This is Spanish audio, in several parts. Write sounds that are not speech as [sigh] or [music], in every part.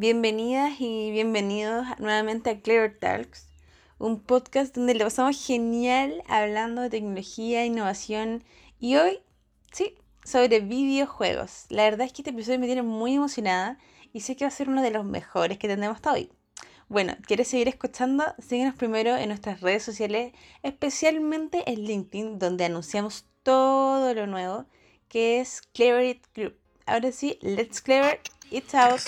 Bienvenidas y bienvenidos nuevamente a Clever Talks, un podcast donde lo pasamos genial hablando de tecnología, innovación y hoy, sí, sobre videojuegos. La verdad es que este episodio me tiene muy emocionada y sé que va a ser uno de los mejores que tendremos hasta hoy. Bueno, ¿quieres seguir escuchando? Síguenos primero en nuestras redes sociales, especialmente en LinkedIn, donde anunciamos todo lo nuevo, que es Clever It Group. Ahora sí, let's clever it out.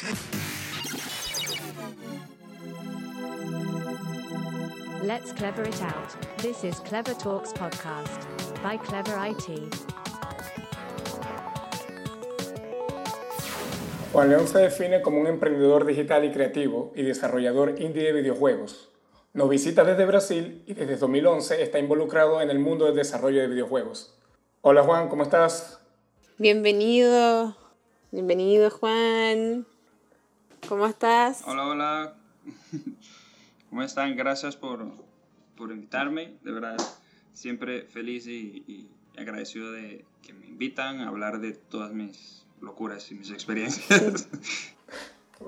Let's clever it out. This is Clever Talks podcast by Clever IT. Juan León se define como un emprendedor digital y creativo y desarrollador indie de videojuegos. Nos visita desde Brasil y desde 2011 está involucrado en el mundo del desarrollo de videojuegos. Hola Juan, ¿cómo estás? Bienvenido, bienvenido Juan. ¿Cómo estás? Hola, hola. ¿Cómo están? Gracias por, por invitarme. De verdad, siempre feliz y, y, agradecido de que me invitan a hablar de todas mis locuras y mis experiencias.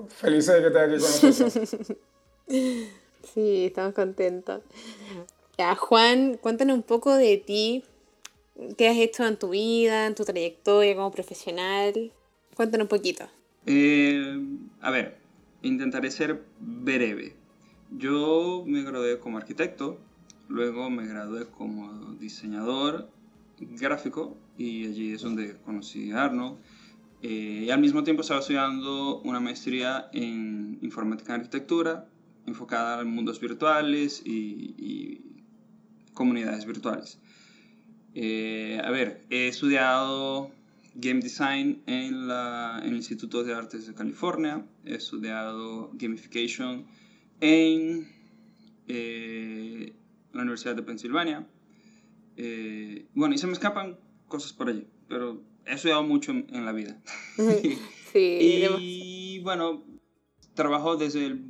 Feliz de que estés aquí con nosotros. Sí, estamos contentos. Ya, Juan, cuéntanos un poco de ti. ¿Qué has hecho en tu vida, en tu trayectoria como profesional? Cuéntanos un poquito. Eh, a ver, intentaré ser breve. Yo me gradué como arquitecto, luego me gradué como diseñador gráfico y allí es donde conocí a Arno. Eh, y al mismo tiempo estaba estudiando una maestría en informática y arquitectura enfocada en mundos virtuales y, y comunidades virtuales. Eh, a ver, he estudiado Game Design en, la, en el Instituto de Artes de California, he estudiado Gamification en eh, la Universidad de Pensilvania. Eh, bueno, y se me escapan cosas por allí, pero he estudiado mucho en, en la vida. [laughs] Sí, y bueno, trabajo desde el,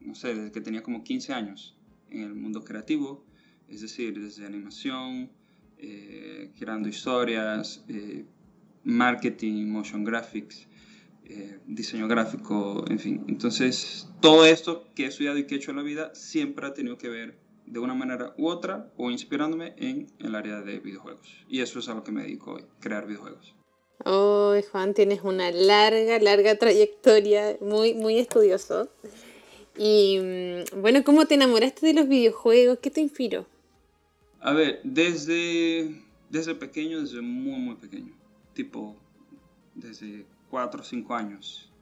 no sé, desde que tenía como 15 años en el mundo creativo, es decir, desde animación, eh, creando historias, eh, marketing, motion graphics, eh, diseño gráfico, en fin. Entonces, todo esto que he estudiado y que he hecho en la vida siempre ha tenido que ver de una manera u otra o inspirándome en el área de videojuegos. Y eso es a lo que me dedico hoy, crear videojuegos. Oh, Juan, tienes una larga, larga trayectoria, muy, muy estudioso. Y mm, bueno, ¿cómo te enamoraste de los videojuegos? ¿Qué te inspiró? A ver, desde, desde pequeño, desde muy, muy pequeño, tipo desde 4 o 5 años,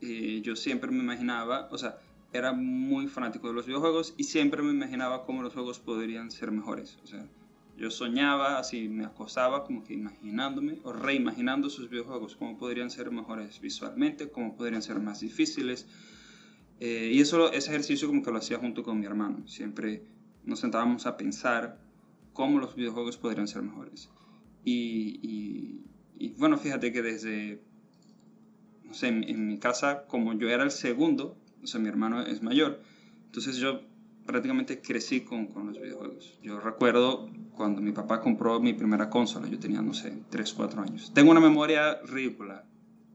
yo siempre me imaginaba, o sea, era muy fanático de los videojuegos y siempre me imaginaba cómo los juegos podrían ser mejores. O sea, yo soñaba, así me acostaba como que imaginándome o reimaginando sus videojuegos, cómo podrían ser mejores visualmente, cómo podrían ser más difíciles. Eh, y eso, ese ejercicio como que lo hacía junto con mi hermano. Siempre nos sentábamos a pensar cómo los videojuegos podrían ser mejores. Y bueno, fíjate que desde, no sé, en, en, mi casa, como yo era el segundo, o sea, mi hermano es mayor, entonces yo prácticamente crecí con, con los videojuegos. Yo recuerdo cuando mi papá compró mi primera consola, yo tenía, no sé, 3, 4 años. Tengo una memoria ridícula.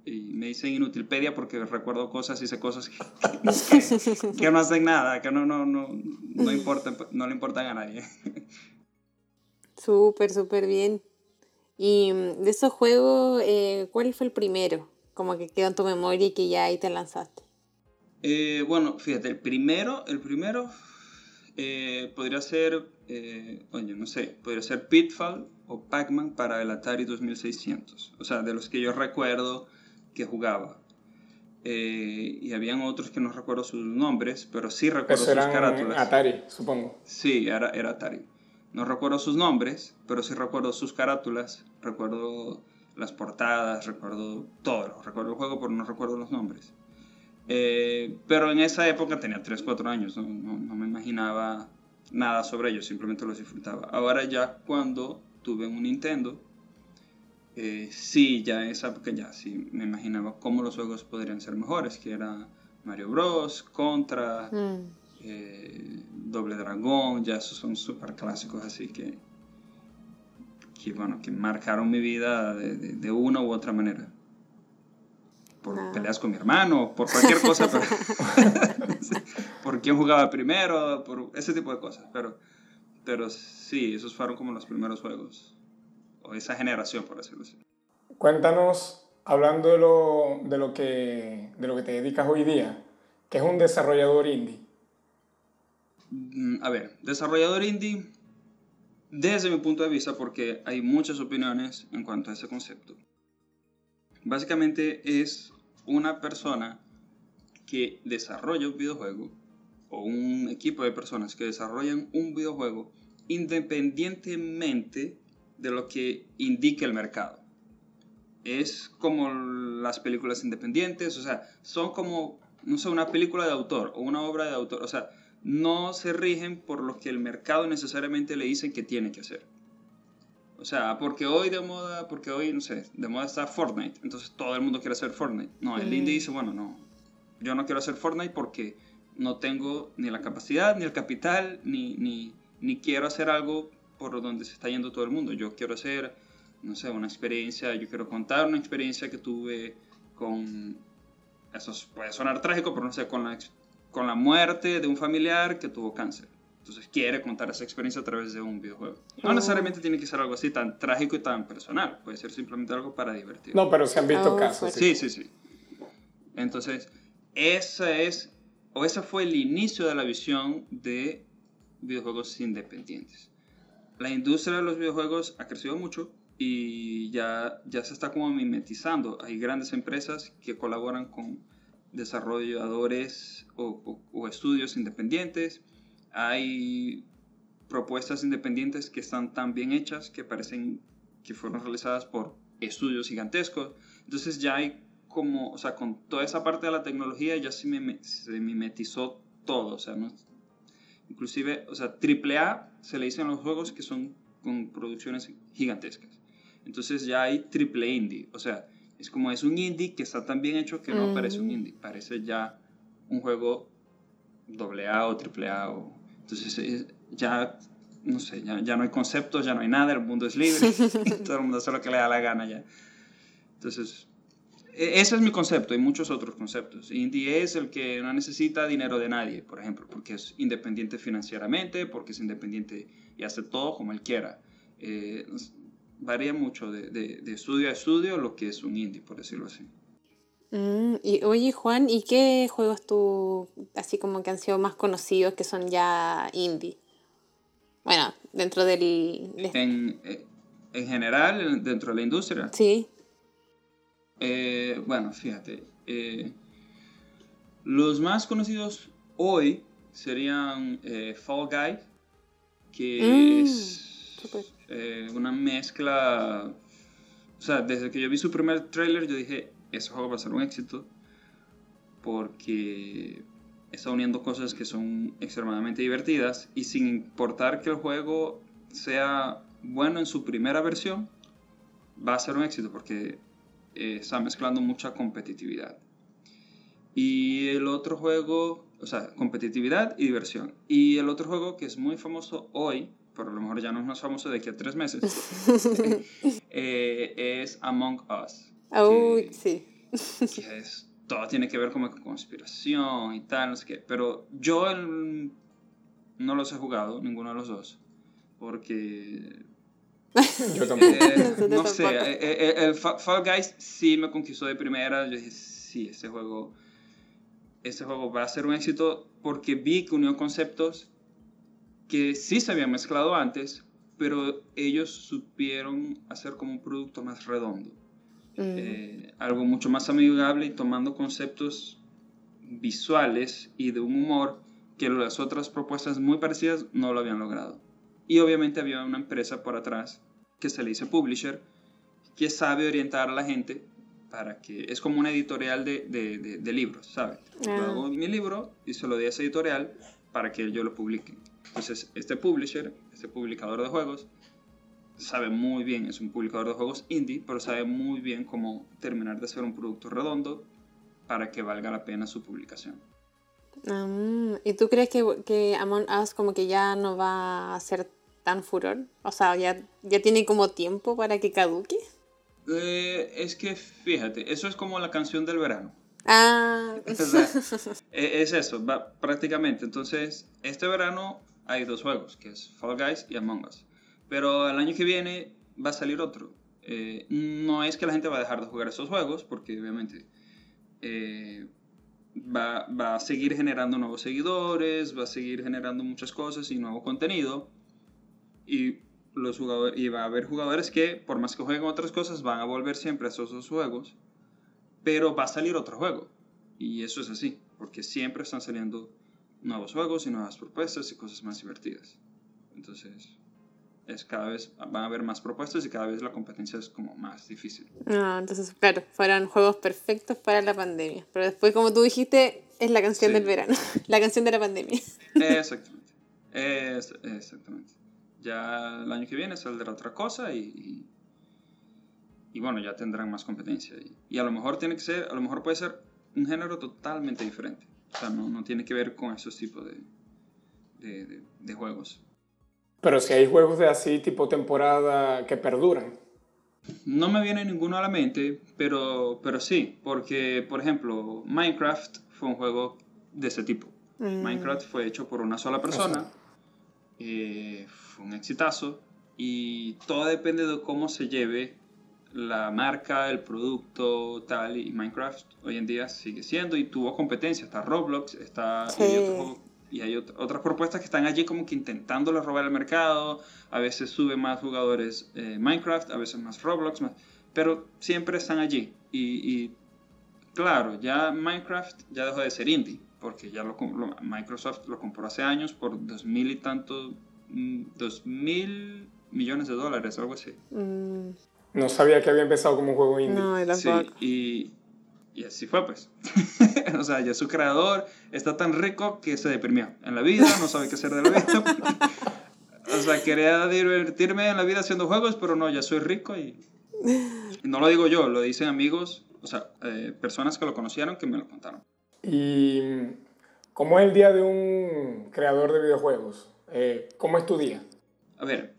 Y me dicen inutilpedia porque recuerdo cosas sé cosas que, que, que no hacen nada, que no, no, no, no, importan, no le importan a nadie. Súper, súper bien. Y de esos juegos, eh, ¿cuál fue el primero? Como que quedó en tu memoria y que ya ahí te lanzaste. Eh, bueno, fíjate, el primero, el primero eh, podría ser, eh, oye, no sé, podría ser Pitfall o Pac-Man para el Atari 2600. O sea, de los que yo recuerdo que jugaba. Eh, y habían otros que no recuerdo sus nombres, pero sí recuerdo Eso sus carátulas. Atari, supongo. Sí, era, era Atari. No recuerdo sus nombres, pero sí recuerdo sus carátulas, recuerdo las portadas, recuerdo todo. Recuerdo el juego, pero no recuerdo los nombres. Eh, pero en esa época tenía 3, 4 años, no, no, no, me imaginaba nada sobre ellos, simplemente los disfrutaba. Ahora ya cuando tuve un Nintendo, eh, sí, ya en esa época ya sí me imaginaba cómo los juegos podrían ser mejores, que era Mario Bros, Contra, mm. eh, Doble Dragón, ya esos son súper clásicos, así que, que, bueno, que marcaron mi vida de, de, de una u otra manera. por No. peleas con mi hermano, por cualquier cosa, pero [laughs] por quién jugaba primero, por ese tipo de cosas. Pero, pero sí, esos fueron como los primeros juegos, o esa generación, por decirlo así. Cuéntanos, hablando de lo, de lo, que, de lo que te dedicas hoy día, que es un desarrollador indie. Mm, A ver, desarrollador indie, desde mi punto de vista, porque hay muchas opiniones en cuanto a ese concepto. Básicamente es una persona que desarrolla un videojuego o un equipo de personas que desarrollan un videojuego independientemente de lo que indique el mercado. Es como las películas independientes, o sea, son como, no sé, una película de autor o una obra de autor, o sea, no se rigen por lo que el mercado necesariamente le dicen que tiene que hacer. O sea, porque hoy de moda, porque hoy, no sé, de moda está Fortnite, entonces todo el mundo quiere hacer Fortnite. No, el Mm. indie dice, bueno, no, yo no quiero hacer Fortnite porque no tengo ni la capacidad, ni el capital, ni, ni, ni quiero hacer algo por donde se está yendo todo el mundo. Yo quiero hacer, no sé, una experiencia, yo quiero contar una experiencia que tuve con, eso puede sonar trágico, pero no sé, con la, con la muerte de un familiar que tuvo cáncer. Entonces quiere contar esa experiencia a través de un videojuego. No Oh. necesariamente tiene que ser algo así tan trágico y tan personal. Puede ser simplemente algo para divertir. No, pero se han visto Oh, casos. Sí, sí. sí. Entonces, esa es, o ese fue el inicio de la visión de videojuegos independientes. La industria de los videojuegos ha crecido mucho y ya, ya se está como mimetizando. Hay grandes empresas que colaboran con desarrolladores o, o- o estudios independientes. Hay propuestas independientes que están tan bien hechas que parecen que fueron realizadas por estudios gigantescos. Entonces ya hay como, o sea, con toda esa parte de la tecnología ya se, mime- se mimetizó todo, o sea, no- inclusive, o sea, AAA se le dicen los juegos que son con producciones gigantescas. Entonces ya hay triple indie, o sea, es como es un indie que está tan bien hecho que no Mm. parece un indie, parece ya un juego doble A o triple A o entonces es- ya no sé, ya, ya no hay conceptos, ya no hay nada, el mundo es libre, [laughs] todo el mundo hace lo que le da la gana ya. Entonces, e- ese es mi concepto y muchos otros conceptos. Indie es el que no necesita dinero de nadie, por ejemplo, porque es independiente financieramente, porque es independiente y hace todo como él quiera. Eh, varía mucho de, de- de estudio a estudio lo que es un indie, por decirlo así. Mm, y oye, Juan, ¿y qué juegos tú, así como que han sido más conocidos, que son ya indie? Bueno, dentro del... de- En, eh, en general, en- dentro de la industria, Sí. Eh, bueno, fíjate. eh, los más conocidos hoy serían eh, Fall Guy, que Mm, es súper. Eh, una mezcla. O sea, desde que yo vi su primer tráiler, yo dije: ese juego va a ser un éxito. Porque está uniendo cosas que son extremadamente divertidas. Y sin importar que el juego sea bueno en su primera versión, va a ser un éxito porque eh, está mezclando mucha competitividad. Y el otro juego, o sea, competitividad y diversión. Y el otro juego que es muy famoso hoy, pero a lo mejor ya no es más famoso de aquí a tres meses, [laughs] eh, es Among Us. Uy, que- sí. que es, todo tiene que ver como con conspiración y tal, no sé qué. Pero yo el- no los he jugado, ninguno de los dos, porque [laughs] Yo tampoco. eh, [laughs] no sé, tampoco. eh, eh, el Fa- Fall Guys sí me conquistó de primera. Yo dije, sí, este juego, este juego va a ser un éxito porque vi que unió conceptos que sí se habían mezclado antes, pero ellos supieron hacer como un producto más redondo. Mm. Eh, algo mucho más amigable y tomando conceptos visuales y de un humor que las otras propuestas muy parecidas no lo habían logrado. Y obviamente había una empresa por atrás que se le dice publisher, que sabe orientar a la gente para que es como una editorial de, de- de- de libros, ¿sabes? Yo Ah. hago mi libro y se lo doy a esa editorial para que yo lo publique. Entonces, este publisher, este publicador de juegos, sabe muy bien, es un publicador de juegos indie, pero sabe muy bien cómo terminar de hacer un producto redondo para que valga la pena su publicación. Mm, ¿Y tú crees que, que Among Us como que ya no va a ser tan furor? O sea, ya, ya tiene como tiempo para que caduque. Eh, es que fíjate, eso es como la canción del verano. Ah, [laughs] sea, [laughs] e- es eso, va, prácticamente. Entonces, este verano hay dos juegos, que es Fall Guys y Among Us. Pero el año que viene va a salir otro. Eh, no es que la gente va a dejar de jugar esos juegos, porque obviamente eh, va, va a seguir generando nuevos seguidores, va a seguir generando muchas cosas y nuevo contenido. Y, los jugadores, y va a haber jugadores que, por más que jueguen otras cosas, van a volver siempre a esos dos juegos pero va a salir otro juego. Y eso es así, porque siempre están saliendo nuevos juegos y nuevas propuestas y cosas más divertidas. Entonces, es cada vez van a haber más propuestas y cada vez la competencia es como más difícil. no, entonces, claro, fueron juegos perfectos para la pandemia. Pero después, como tú dijiste, es la canción Sí. del verano, [laughs] la canción de la pandemia. Exactamente. Es- exactamente. Ya el año que viene saldrá otra cosa y, y, y bueno, ya tendrán más competencia. Y, y a lo mejor tiene que ser, a lo mejor puede ser un género totalmente diferente. O sea, no, no tiene que ver con esos tipos de, de, de- de juegos. Pero si hay juegos de así tipo temporada que perduran. No me viene ninguno a la mente, pero, pero sí, porque, por ejemplo, Minecraft fue un juego de ese tipo. Mm. Minecraft fue hecho por una sola persona, eh, fue un exitazo, y todo depende de cómo se lleve la marca, el producto, tal, y Minecraft hoy en día sigue siendo, y tuvo competencia, está Roblox, está... y Sí. otro juego- y hay ot- otras propuestas que están allí como que intentándole robar el mercado. A veces sube más jugadores eh, Minecraft, a veces más Roblox, más- pero siempre están allí. Y, y, claro, ya Minecraft ya dejó de ser indie, porque ya lo, lo- Microsoft lo compró hace años por dos mil y tanto, mm, dos mil millones de dólares, algo así. Mm, No sabía que había empezado como un juego indie. no, yo Sí, y, y así fue pues. [laughs] o sea, ya su creador está tan rico que se deprimió en la vida, no sabe qué hacer de la vida. [laughs] o sea, quería divertirme en la vida haciendo juegos, pero no, ya soy rico y... y no lo digo yo, lo dicen amigos, o sea, eh, personas que lo conocieron que me lo contaron. ¿Y cómo es el día de un creador de videojuegos? Eh, ¿Cómo es tu día? A ver,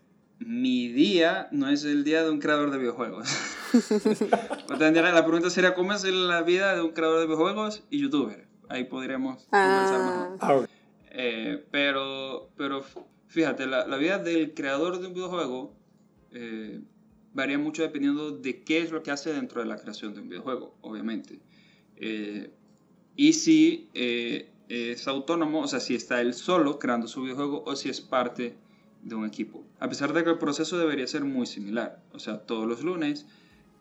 mi día no es el día de un creador de videojuegos. [laughs] La pregunta sería, ¿cómo es la vida de un creador de videojuegos y youtuber? Ahí podríamos conversar mejor. Ah, Ah. Eh, pero, pero fíjate, la, la vida del creador de un videojuego eh, varía mucho dependiendo de qué es lo que hace dentro de la creación de un videojuego, obviamente. Eh, y si eh, es autónomo, o sea, si está él solo creando su videojuego o si es parte de un equipo. A pesar de que el proceso debería ser muy similar, o sea, todos los lunes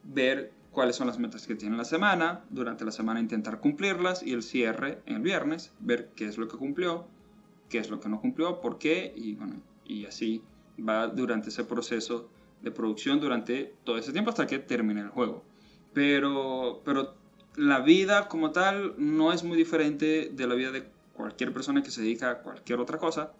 ver cuáles son las metas que tiene la semana, durante la semana intentar cumplirlas y el cierre en el viernes, ver qué es lo que cumplió, qué es lo que no cumplió, por qué y bueno, y así va durante ese proceso de producción durante todo ese tiempo hasta que termine el juego. Pero, pero la vida como tal no es muy diferente de la vida de cualquier persona que se dedica a cualquier otra cosa,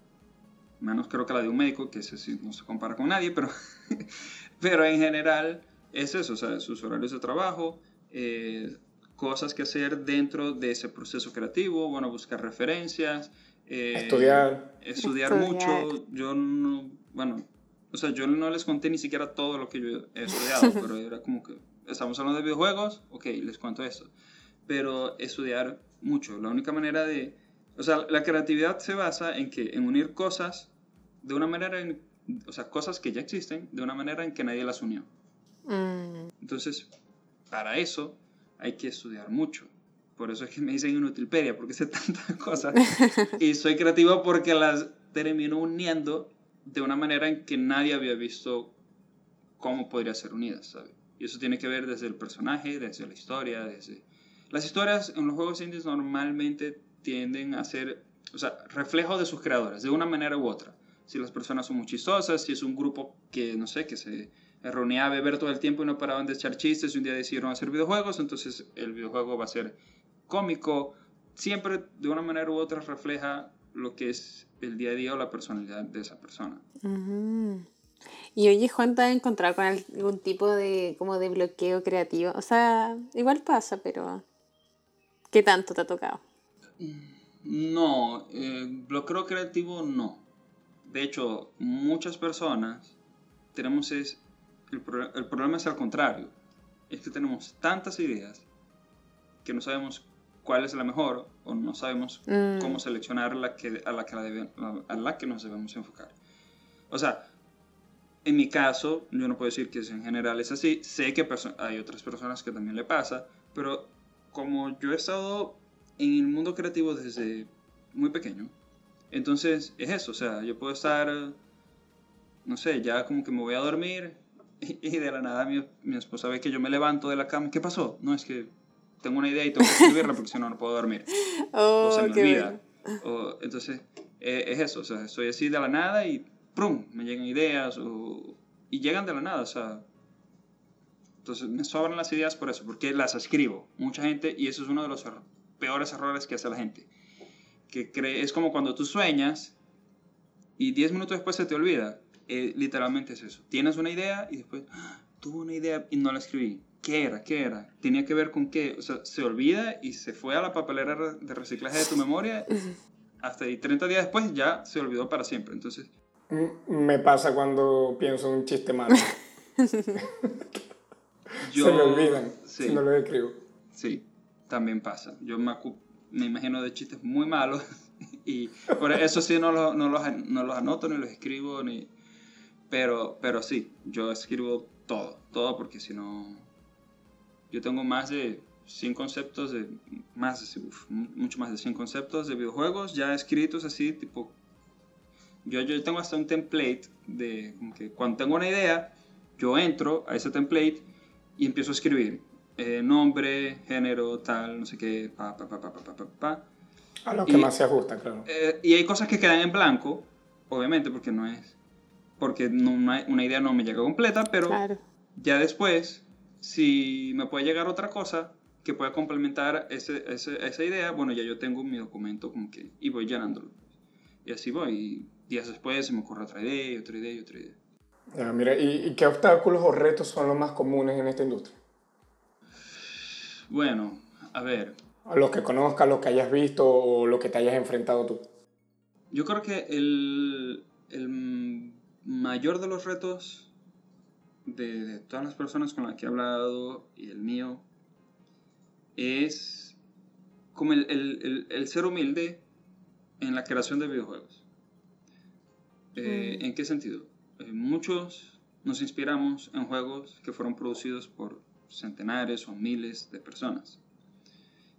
menos creo que la de un médico, que ese sí no se compara con nadie, pero, [laughs] pero en general es eso, o sea, sus horarios de trabajo, eh, cosas que hacer dentro de ese proceso creativo, bueno, buscar referencias, eh, Estudiar. estudiar Estudiar. mucho, yo no, bueno, o sea, yo no les conté ni siquiera todo lo que yo he estudiado, [laughs] pero era como que, estamos hablando de videojuegos, ok, les cuento esto, pero estudiar mucho, la única manera de, o sea, la creatividad se basa en que, en unir cosas de una manera, en, o sea, cosas que ya existen, de una manera en que nadie las unió. mm, Entonces, para eso hay que estudiar mucho. Por eso es que me dicen Inutilpedia, porque sé [laughs] tantas cosas. [laughs] y soy creativo porque las termino uniendo de una manera en que nadie había visto cómo podría ser unidas, ¿sabes? Y eso tiene que ver desde el personaje, desde la historia, desde... Las historias en los juegos indies normalmente tienden a ser, o sea, reflejo de sus creadores, de una manera u otra. Si las personas son muy chistosas, si es un grupo que, no sé, que se reunía a beber todo el tiempo y no paraban de echar chistes y un día decidieron hacer videojuegos, entonces el videojuego va a ser cómico. Siempre de una manera u otra refleja lo que es el día a día o la personalidad de esa persona. Y oye, Juan, ¿te has encontrado con algún tipo de, como de bloqueo creativo? O sea, igual pasa, pero ¿qué tanto te ha tocado? No, eh, bloqueo creativo no. De hecho, muchas personas tenemos es, el, pro- el problema es al contrario. es que tenemos tantas ideas que no sabemos cuál es la mejor o no sabemos Mm. cómo seleccionar la que, a, la que la debe- a la que nos debemos enfocar. O sea, en mi caso, yo no puedo decir que en general es así, sé que hay otras personas que también le pasa, pero como yo he estado en el mundo creativo desde muy pequeño, entonces es eso, o sea, yo puedo estar, no sé, ya como que me voy a dormir [laughs] y, y de la nada mi, mi esposa ve que yo me levanto de la cama, ¿qué pasó? No, es que tengo una idea y tengo que escribirla porque si no, no puedo dormir Oh, [laughs] o se me qué olvida. bueno. O, entonces, eh, es eso, o sea, estoy así de la nada y ¡prum! me llegan ideas o, y llegan de la nada, o sea. Entonces, me sobran las ideas por eso, porque las escribo. Mucha gente, y eso es uno de los peores errores que hace la gente, que cree, es como cuando tú sueñas y 10 minutos después se te olvida. Eh, literalmente es eso. Tienes una idea y después, ¡ah! tuve una idea y no la escribí. ¿Qué era? ¿Qué era? ¿Tenía que ver con qué? O sea, se olvida y se fue a la papelera de reciclaje de tu memoria. [laughs] Hasta ahí 30 días después ya se olvidó para siempre. Entonces, M- Me pasa cuando pienso un chiste malo. [laughs] yo... Se me olvidan Sí, si no lo escribo. sí, también pasa. Yo me, acu- me imagino de chistes muy malos [laughs] y por eso sí no, lo- no, los, no los anoto ni los escribo ni... Pero, pero sí, yo escribo todo, todo porque si no... Yo tengo más de 100 conceptos de... Más de, uf, mucho más de 100 conceptos de videojuegos ya escritos así, tipo... Yo, yo tengo hasta un template de... Como que cuando tengo una idea, yo entro a ese template y empiezo a escribir eh, nombre, género, tal, no sé qué, pa, pa, pa, pa, pa, pa, pa. A lo que más se ajusta, claro. Eh, y hay cosas que quedan en blanco, obviamente, porque no es. Porque no, una, idea no me llega completa, pero claro. ya después, si me puede llegar otra cosa que pueda complementar ese, ese, esa idea, bueno, ya yo tengo mi documento como que, y voy llenándolo. Y así voy. Y días después se me ocurre otra idea, y otra idea, y otra idea. Mira, ¿y, ¿y qué obstáculos o retos son los más comunes en esta industria? Bueno, a ver, A los que conozcas, los que hayas visto o los que te hayas enfrentado tú. Yo creo que el, el mayor de los retos de, de todas las personas con las que he hablado y el mío es como el, el- el- el ser humilde en la creación de videojuegos. Eh, Mm. ¿En qué sentido? Eh, muchos nos inspiramos en juegos que fueron producidos por centenares o miles de personas.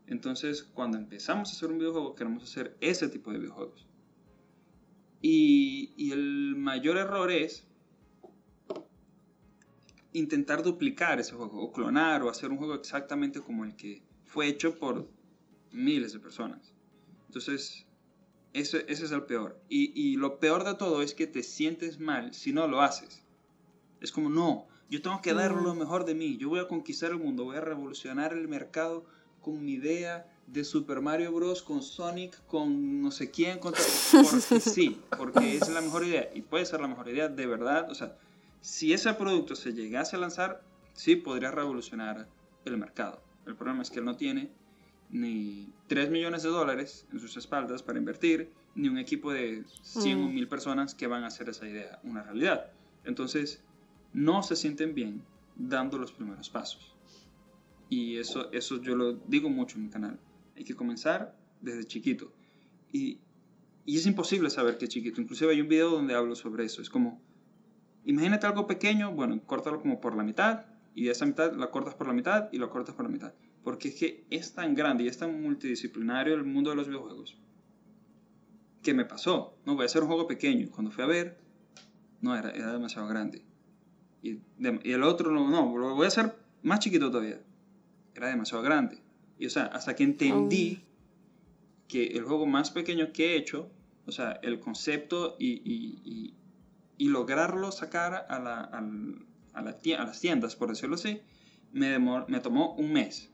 Entonces, cuando empezamos a hacer un videojuego, queremos hacer ese tipo de videojuegos. Y, el mayor error es intentar duplicar ese juego, o clonar, o hacer un juego exactamente como el que fue hecho por miles de personas. Entonces, ese, es el peor. Y lo peor de todo es que te sientes mal si no lo haces. Es como, no, yo tengo que dar lo mejor de mí, yo voy a conquistar el mundo, voy a revolucionar el mercado con mi idea de Super Mario Bros. con Sonic, con no sé quién, con porque [laughs] sí, porque es la mejor idea y puede ser la mejor idea de verdad. O sea, si ese producto se llegase a lanzar, sí podría revolucionar el mercado. El problema es que él no tiene ni 3 millones de dólares en sus espaldas para invertir, ni un equipo de 100 o Mm. 1000 personas que van a hacer esa idea una realidad. Entonces, no se sienten bien dando los primeros pasos. Y eso, eso yo lo digo mucho en mi canal. Hay que comenzar desde chiquito. Y, y es imposible saber es chiquito. Inclusive hay un video donde hablo sobre eso. Es como, imagínate algo pequeño, bueno, córtalo como por la mitad, y esa mitad la cortas por la mitad y lo cortas por la mitad. Porque es que es tan grande y es tan multidisciplinario el mundo de los videojuegos. Que me pasó. No, voy a hacer un juego pequeño. Cuando fui a ver, no, era, era demasiado grande. Y, de- y el otro, no, no, lo voy a hacer más chiquito todavía. Era demasiado grande. Y o sea, hasta que entendí que el juego más pequeño que he hecho, o sea, el concepto y, y- y- y lograrlo sacar a, la- al- a la a las tiendas, por decirlo así, me, demor- me tomó un mes.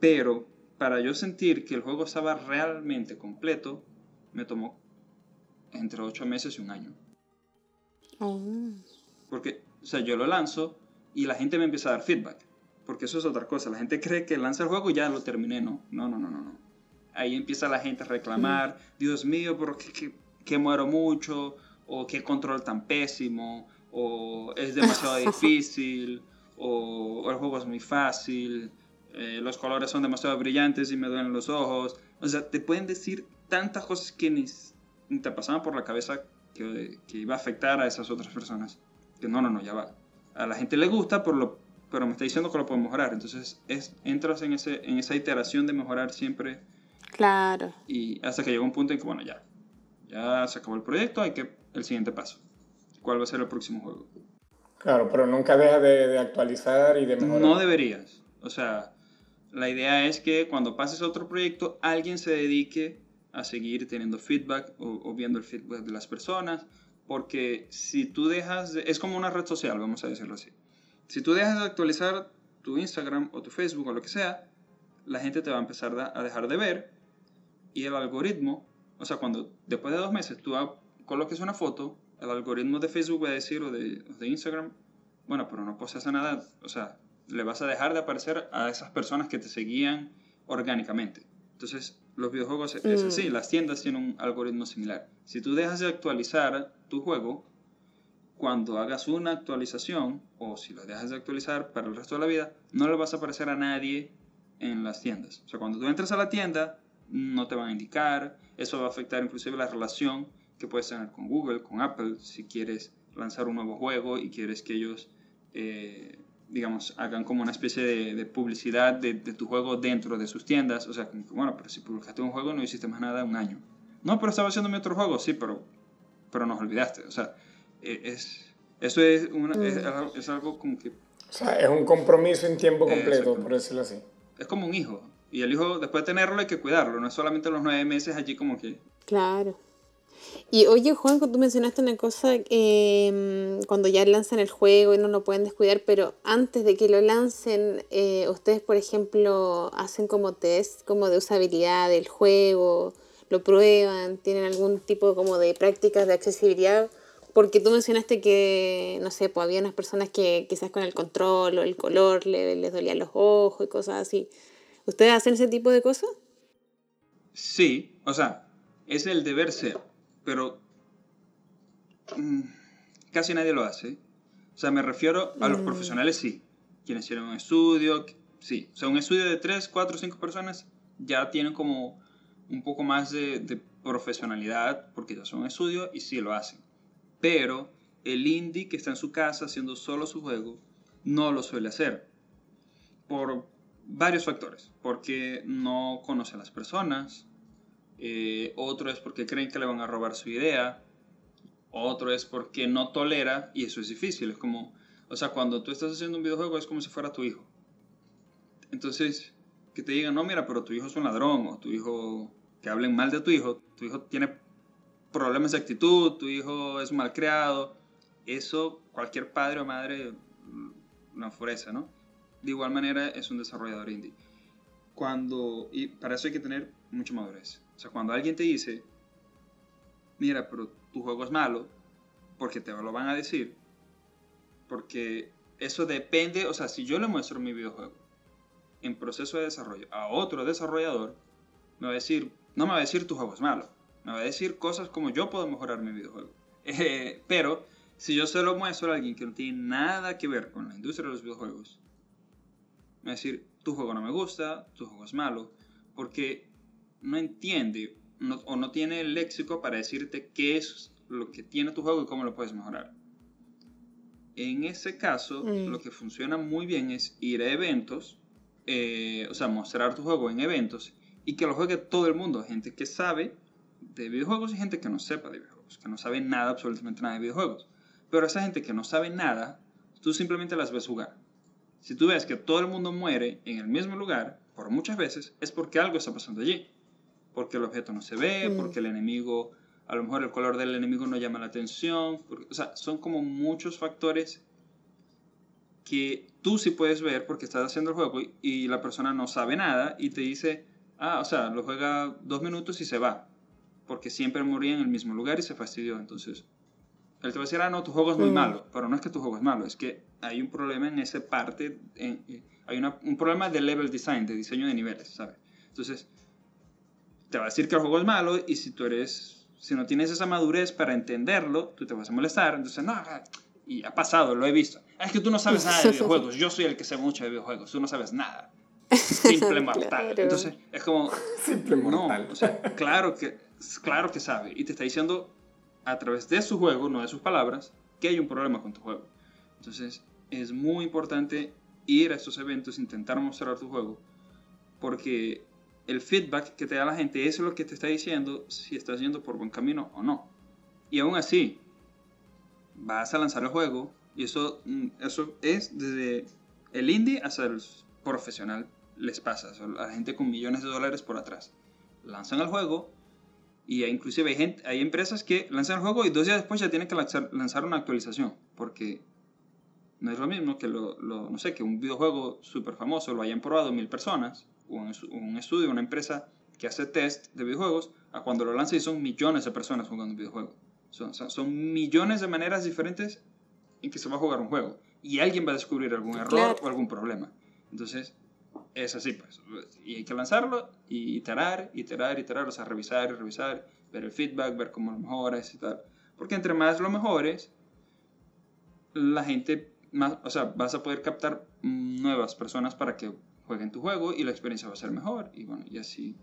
Pero para yo sentir que el juego estaba realmente completo, me tomó entre 8 meses y un año. Oh. Porque, o sea, yo lo lanzo y la gente me empieza a dar feedback. Porque eso es otra cosa. La gente cree que lanza el juego y ya lo terminé. No, no, no, no, no. no. Ahí empieza la gente a reclamar. Dios mío, pero que, que, que muero mucho. O qué control tan pésimo. O es demasiado [laughs] difícil. O o, el juego es muy fácil, eh, los colores son demasiado brillantes y me duelen los ojos. O sea, te pueden decir tantas cosas que ni, ni te pasaban por la cabeza que, que, iba a afectar a esas otras personas. Que no, no, no, ya va. A la gente le gusta, por lo, pero me está diciendo que lo puedo mejorar. Entonces es, entras en, ese, en esa iteración de mejorar siempre. Claro. Y hasta que llega un punto en que, bueno, ya. Ya se acabó el proyecto, hay que el siguiente paso. ¿Cuál va a ser el próximo juego? Claro, pero nunca deja de, de actualizar y de mejorar. No deberías. O sea, la idea es que cuando pases a otro proyecto, alguien se dedique a seguir teniendo feedback o, o, viendo el feedback de las personas, porque si tú dejas, de, es como una red social, vamos a decirlo así. Si tú dejas de actualizar tu Instagram o tu Facebook o lo que sea, la gente te va a empezar a dejar de ver y el algoritmo, o sea, cuando después de dos meses tú coloques una foto, el algoritmo de Facebook va a decir, o de, de Instagram, bueno, pero no posas nada, o sea, le vas a dejar de aparecer a esas personas que te seguían orgánicamente. Entonces, los videojuegos mm. es así, las tiendas tienen un algoritmo similar. Si tú dejas de actualizar tu juego, cuando hagas una actualización, o si lo dejas de actualizar para el resto de la vida, no le vas a aparecer a nadie en las tiendas. O sea, cuando tú entres a la tienda, no te van a indicar, eso va a afectar inclusive la relación que puedes tener con Google, con Apple, si quieres lanzar un nuevo juego y quieres que ellos eh, digamos, hagan como una especie de, de publicidad de, de, tu juego dentro de sus tiendas. O sea, bueno, pero si publicaste un juego no hiciste más nada un año. No, pero estaba haciendo mi otro juego, sí, pero, pero nos olvidaste. O sea, e, es, eso es, una, es, Mm. es, algo como que... O sea, es un compromiso en tiempo completo, por decirlo así. Es como un hijo. Y el hijo, después de tenerlo, hay que cuidarlo. No es solamente los nueve meses allí como que... Claro. Y oye, Juan, tú mencionaste una cosa eh, cuando ya lanzan el juego y no lo pueden descuidar, pero antes de que lo lancen, eh, ustedes, por ejemplo, hacen como test como de usabilidad del juego, lo prueban, tienen algún tipo como de prácticas de accesibilidad, porque tú mencionaste que, no sé, pues había unas personas que quizás con el control o el color le, les dolían los ojos y cosas así. ¿Ustedes hacen ese tipo de cosas? Sí, o sea, es el deber ser pero mmm, casi nadie lo hace. O sea, me refiero a los Mm. profesionales, sí. Quienes tienen un estudio, sí. O sea, un estudio de 3, 4, 5 personas ya tienen como un poco más de, de profesionalidad porque ya son un estudio y sí lo hacen. Pero el indie que está en su casa haciendo solo su juego no lo suele hacer. Por varios factores. Porque no conoce a las personas, eh, otro es porque creen que le van a robar su idea, otro es porque no tolera, y eso es difícil, es como, o sea, cuando tú estás haciendo un videojuego es como si fuera tu hijo. Entonces, que te digan, no, mira, pero tu hijo es un ladrón, o tu hijo, que hablen mal de tu hijo, tu hijo tiene problemas de actitud, tu hijo es mal creado, eso cualquier padre o madre lo enfurece, ¿no? De igual manera es un desarrollador indie. Cuando, y para eso hay que tener mucha madurez. O sea, cuando alguien te dice, mira, pero tu juego es malo, porque te lo van a decir, porque eso depende, o sea, si yo le muestro mi videojuego en proceso de desarrollo a otro desarrollador, me va a decir, no me va a decir tu juego es malo, me va a decir cosas como yo puedo mejorar mi videojuego. [laughs] Eh, pero si yo se lo muestro a alguien que no tiene nada que ver con la industria de los videojuegos, me va a decir, tu juego no me gusta, tu juego es malo, porque no entiende no, o no tiene el léxico para decirte qué es lo que tiene tu juego y cómo lo puedes mejorar. En ese caso, Mm. lo que funciona muy bien es ir a eventos, eh, o sea, mostrar tu juego en eventos y que lo juegue todo el mundo, gente que sabe de videojuegos y gente que no sepa de videojuegos, que no sabe nada, absolutamente nada de videojuegos. Pero esa gente que no sabe nada, tú simplemente las ves jugar. Si tú ves que todo el mundo muere en el mismo lugar, por muchas veces, es porque algo está pasando allí. Porque el objeto no se ve, Mm. porque el enemigo, a lo mejor el color del enemigo no llama la atención. porque- o sea, son como muchos factores que tú sí puedes ver porque estás haciendo el juego y, y la persona no sabe nada y te dice, ah, o sea, lo juega dos minutos y se va. Porque siempre moría en el mismo lugar y se fastidió. Entonces, él te va a decir, ah, no, tu juego es muy Mm. malo. Pero no es que tu juego es malo, es que hay un problema en esa parte, en- en- hay una- un problema de level design, de diseño de niveles, ¿sabes? Entonces, te va a decir que el juego es malo y si tú eres, si no tienes esa madurez para entenderlo, tú te vas a molestar. Entonces, no, y ha pasado, lo he visto. "Ah, es que tú no sabes nada de [laughs] videojuegos, yo soy el que sé mucho de videojuegos, tú no sabes nada. [laughs] Simple mortal. Claro. Entonces, es como, Simple mortal. no, o sea, claro que, claro que sabe. Y te está diciendo a través de su juego, no de sus palabras, que hay un problema con tu juego. Entonces, es muy importante ir a estos eventos, intentar mostrar tu juego, porque el feedback que te da la gente es lo que te está diciendo si estás yendo por buen camino o no. Y aún así, vas a lanzar el juego, y eso, mm, eso es desde el indie hasta el profesional les pasa, sea, la gente con millones de dólares por atrás. Lanzan el juego y inclusive hay, gente, hay empresas que lanzan el juego y dos días después ya tienen que lanzar, lanzar una actualización, porque no es lo mismo que lo, no sé, que un videojuego súper famoso lo hayan probado mil personas, un, un estudio, una empresa que hace test de videojuegos, a cuando lo lanza y son millones de personas jugando un videojuego. Son, son, son millones de maneras diferentes en que se va a jugar un juego. Y alguien va a descubrir algún error Claro. o algún problema. Entonces, es así, pues. Y hay que lanzarlo y iterar, iterar, iterar, o sea, revisar y revisar, ver el feedback, ver cómo lo mejoras y tal. Porque entre más lo mejores, la gente más, o sea, vas a poder captar nuevas personas para que jueguen tu juego y la experiencia va a ser mejor. Y bueno, y así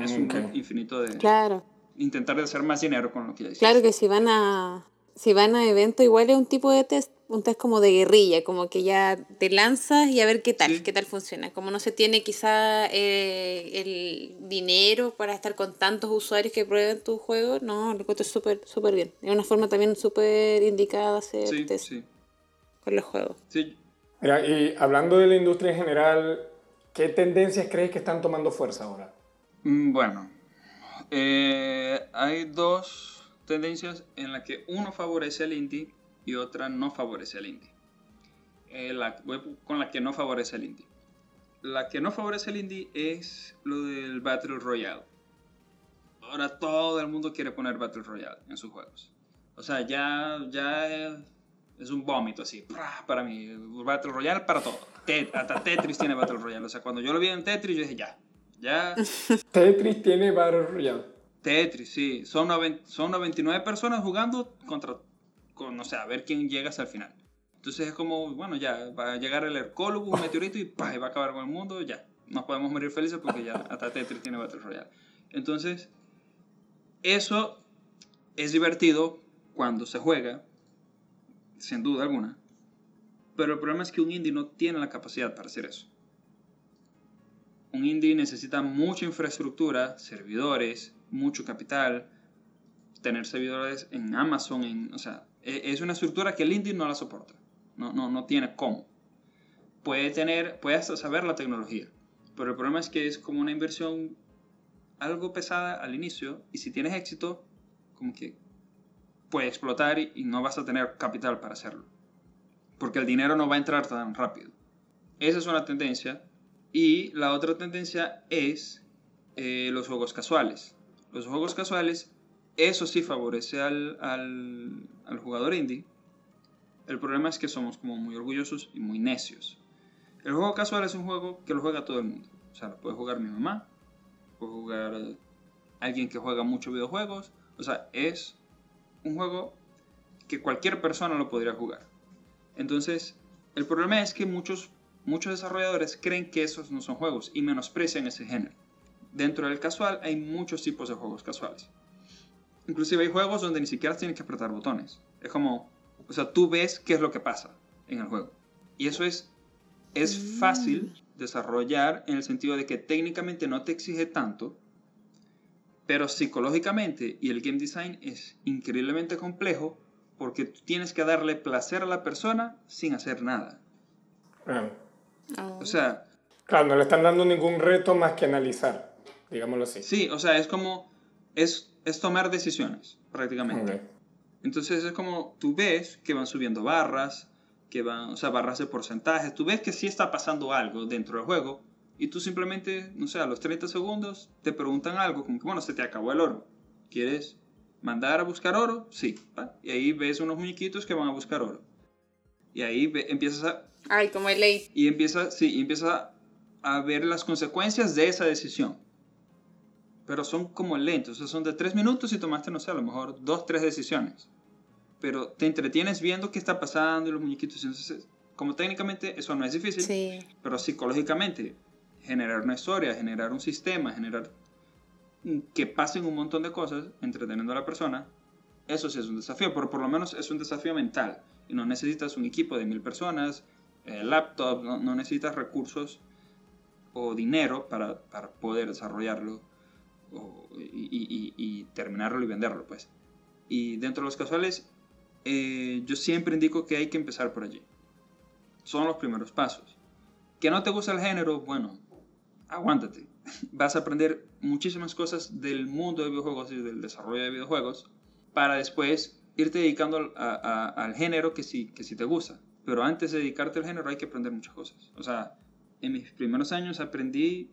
es un Ok. infinito de Claro, intentar de hacer más dinero con lo que ya hiciste. claro que si van a si van a evento igual es un tipo de test, un test como de guerrilla, como que ya te lanzas y a ver qué tal, Sí. qué tal funciona. Como no se tiene quizá eh, el dinero para estar con tantos usuarios que prueben tu juego, no, lo encuentro súper súper bien. Es una forma también súper indicada de hacer Sí, test sí. con los juegos. Sí, Mira, y hablando de la industria en general, ¿qué tendencias crees que están tomando fuerza ahora? Mm, Bueno, eh, hay dos tendencias en las que uno favorece al indie y otra no favorece al indie. Eh, la, voy con la que no favorece al indie. La que no favorece al indie es lo del Battle Royale. Ahora todo el mundo quiere poner Battle Royale en sus juegos. O sea, ya, ya es, un vómito así. Para mí, Battle Royale para todo. Tet- hasta Tetris tiene Battle Royale. O sea, cuando yo lo vi en Tetris, yo dije, ya, ya, [laughs] Tetris tiene Battle Royale. Tetris, sí. Son, son 99 personas jugando contra, con, no sé, a ver quién llega hasta el final. Entonces es como, bueno, ya, va a llegar el Hercólogos, un meteorito y ¡pah! y va a acabar con el mundo, ya. Nos podemos morir felices porque ya hasta Tetris tiene Battle Royale. Entonces, eso es divertido cuando se juega, sin duda alguna. Pero el problema es que un indie no tiene la capacidad para hacer eso. Un indie necesita mucha infraestructura, servidores, mucho capital, tener servidores en Amazon, en, o sea, e- es una estructura que el indie no la soporta, no, no, no tiene cómo. Puede tener, puede hasta saber la tecnología, pero el problema es que es como una inversión algo pesada al inicio y si tienes éxito, como que puede explotar y, no vas a tener capital para hacerlo, porque el dinero no va a entrar tan rápido. Esa es una tendencia y la otra tendencia es eh, los juegos casuales. Los juegos casuales, eso sí favorece al, al, al jugador indie. El problema es que somos como muy orgullosos y muy necios. El juego casual es un juego que lo juega todo el mundo. O sea, lo puede jugar mi mamá, puede jugar alguien que juega mucho videojuegos. O sea, es un juego que cualquier persona lo podría jugar. Entonces, el problema es que muchos, muchos desarrolladores creen que esos no son juegos y menosprecian ese género. Dentro del casual hay muchos tipos de juegos casuales. Inclusive hay juegos donde ni siquiera tienes que apretar botones. Es como, o sea, tú ves qué es lo que pasa en el juego. Y eso es, es fácil desarrollar en el sentido de que técnicamente no te exige tanto, pero psicológicamente y el game design es increíblemente complejo porque tú tienes que darle placer a la persona sin hacer nada. Ah, O sea, Claro, no le están dando ningún reto más que analizar, digámoslo así. sí, o sea, es como, es, es tomar decisiones prácticamente. Ok. Entonces es como tú ves que van subiendo barras, que van, o sea, barras de porcentajes, tú ves que sí está pasando algo dentro del juego y tú simplemente, no sé, a los 30 segundos te preguntan algo, como que, bueno, se te acabó el oro. ¿Quieres mandar a buscar oro? Sí. ¿va? Y ahí ves unos muñequitos que van a buscar oro. Y ahí ve- empiezas a, Ay, como el ley. y empieza, sí, y empieza a ver las consecuencias de esa decisión. Pero son como lentos, o sea, son de tres minutos y tomaste, no sé, a lo mejor dos, tres decisiones. pero te entretienes viendo qué está pasando y los muñequitos. Entonces, como técnicamente eso no es difícil, Sí. pero psicológicamente generar una historia, generar un sistema, generar que pasen un montón de cosas entreteniendo a la persona, eso sí es un desafío, pero por lo menos es un desafío mental. Y no necesitas un equipo de mil personas, eh, laptop, no, no necesitas recursos o dinero para, poder desarrollarlo y terminarlo y venderlo, pues. Y dentro de los casuales, eh, yo siempre indico que hay que empezar por allí. Son los primeros pasos. Que no te gusta el género, bueno, aguántate. Vas a aprender muchísimas cosas del mundo de videojuegos y del desarrollo de videojuegos para después irte dedicando al, a- a- al género que sí, que sí te gusta. Pero antes de dedicarte al género hay que aprender muchas cosas. O sea, en mis primeros años aprendí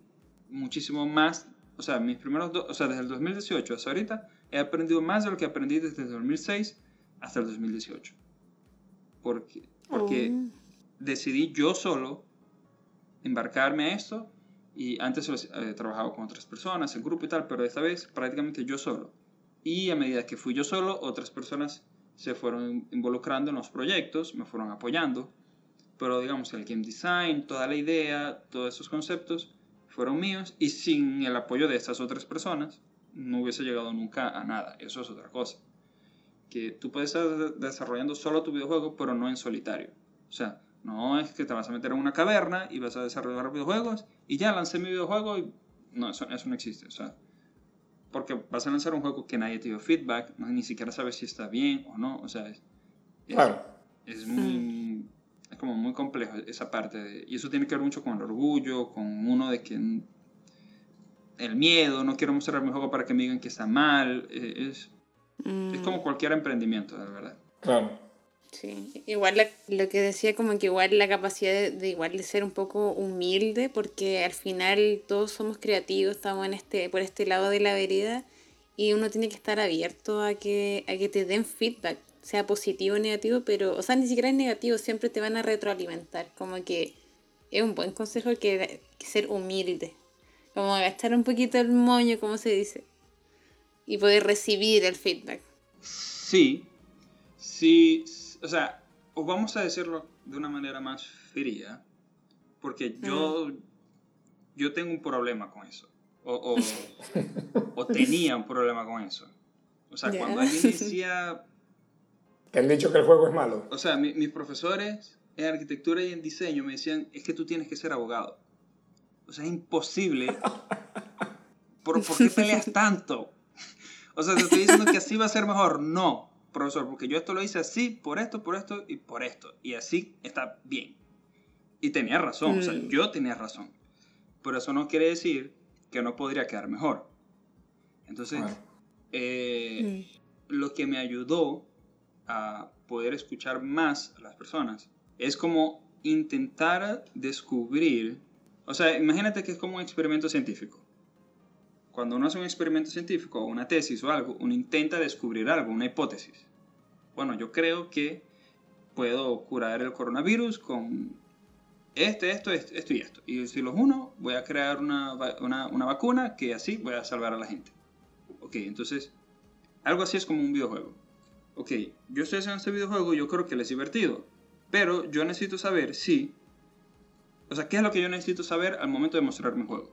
muchísimo más. O sea, mis primeros o sea, desde el 2018 hasta ahorita he aprendido más de lo que aprendí desde el 2006 hasta el 2018. Porque, porque Oh. decidí yo solo embarcarme a esto y antes lo he trabajado con otras personas, en grupo y tal, pero esta vez prácticamente yo solo. Y a medida que fui yo solo, otras personas se fueron involucrando en los proyectos, me fueron apoyando, pero digamos el game design, toda la idea, todos esos conceptos fueron míos y sin el apoyo de estas otras personas no hubiese llegado nunca a nada, eso es otra cosa. Que tú puedes estar de- desarrollando solo tu videojuego, pero no en solitario. O sea, no es que te vas a meter en una caverna y vas a desarrollar videojuegos y ya lancé mi videojuego y no, eso, eso no existe. O sea, porque vas a lanzar un juego que nadie te dio feedback, no- ni siquiera sabes si está bien o no. O sea, es, Claro. es muy, es como muy complejo esa parte. de- y eso tiene que ver mucho con el orgullo, con uno de que el miedo, no quiero mostrar mi juego para que me digan que está mal. eh, Es, Mm, es como cualquier emprendimiento, de verdad. Claro. Sí, igual la- lo que decía como que igual la capacidad de, de igual de ser un poco humilde, porque al final todos somos creativos, estamos en este, por este lado de la vereda, y uno tiene que estar abierto a que, a que te den feedback, sea positivo o negativo, pero, o sea, ni siquiera es negativo, siempre te van a retroalimentar, como que es un buen consejo que, que ser humilde, como agachar un poquito el moño, como se dice, y poder recibir el feedback. Sí, sí, o sea, o vamos a decirlo de una manera más fría, porque yo, yo tengo un problema con eso, o, o, [laughs] o tenía un problema con eso. O sea, cuando alguien decía, Te han dicho que el juego es malo. o sea, mi- mis profesores en arquitectura y en diseño me decían, es que tú tienes que ser abogado. O sea, es imposible. ¿Por, ¿por qué peleas tanto? O sea, te estoy diciendo que así va a ser mejor. No, profesor, porque yo esto lo hice así, por esto, por esto y por esto. Y así está bien. Y tenía razón, o sea, Mm. yo tenía razón. Pero eso no quiere decir que no podría quedar mejor. Entonces, eh, lo que me ayudó a poder escuchar más a las personas es como intentar descubrir, o sea, imagínate que es como un experimento científico. Cuando uno hace un experimento científico una tesis o algo, uno intenta descubrir algo, una hipótesis. Bueno, yo creo que puedo curar el coronavirus con este, esto, esto, esto y esto. Y si los uno, voy a crear una, una, una vacuna que así voy a salvar a la gente. Ok, entonces, algo así es como un videojuego. Ok, yo estoy haciendo este videojuego, yo creo que les es divertido. Pero yo necesito saber si... O sea, ¿qué es lo que yo necesito saber al momento de mostrar mi juego?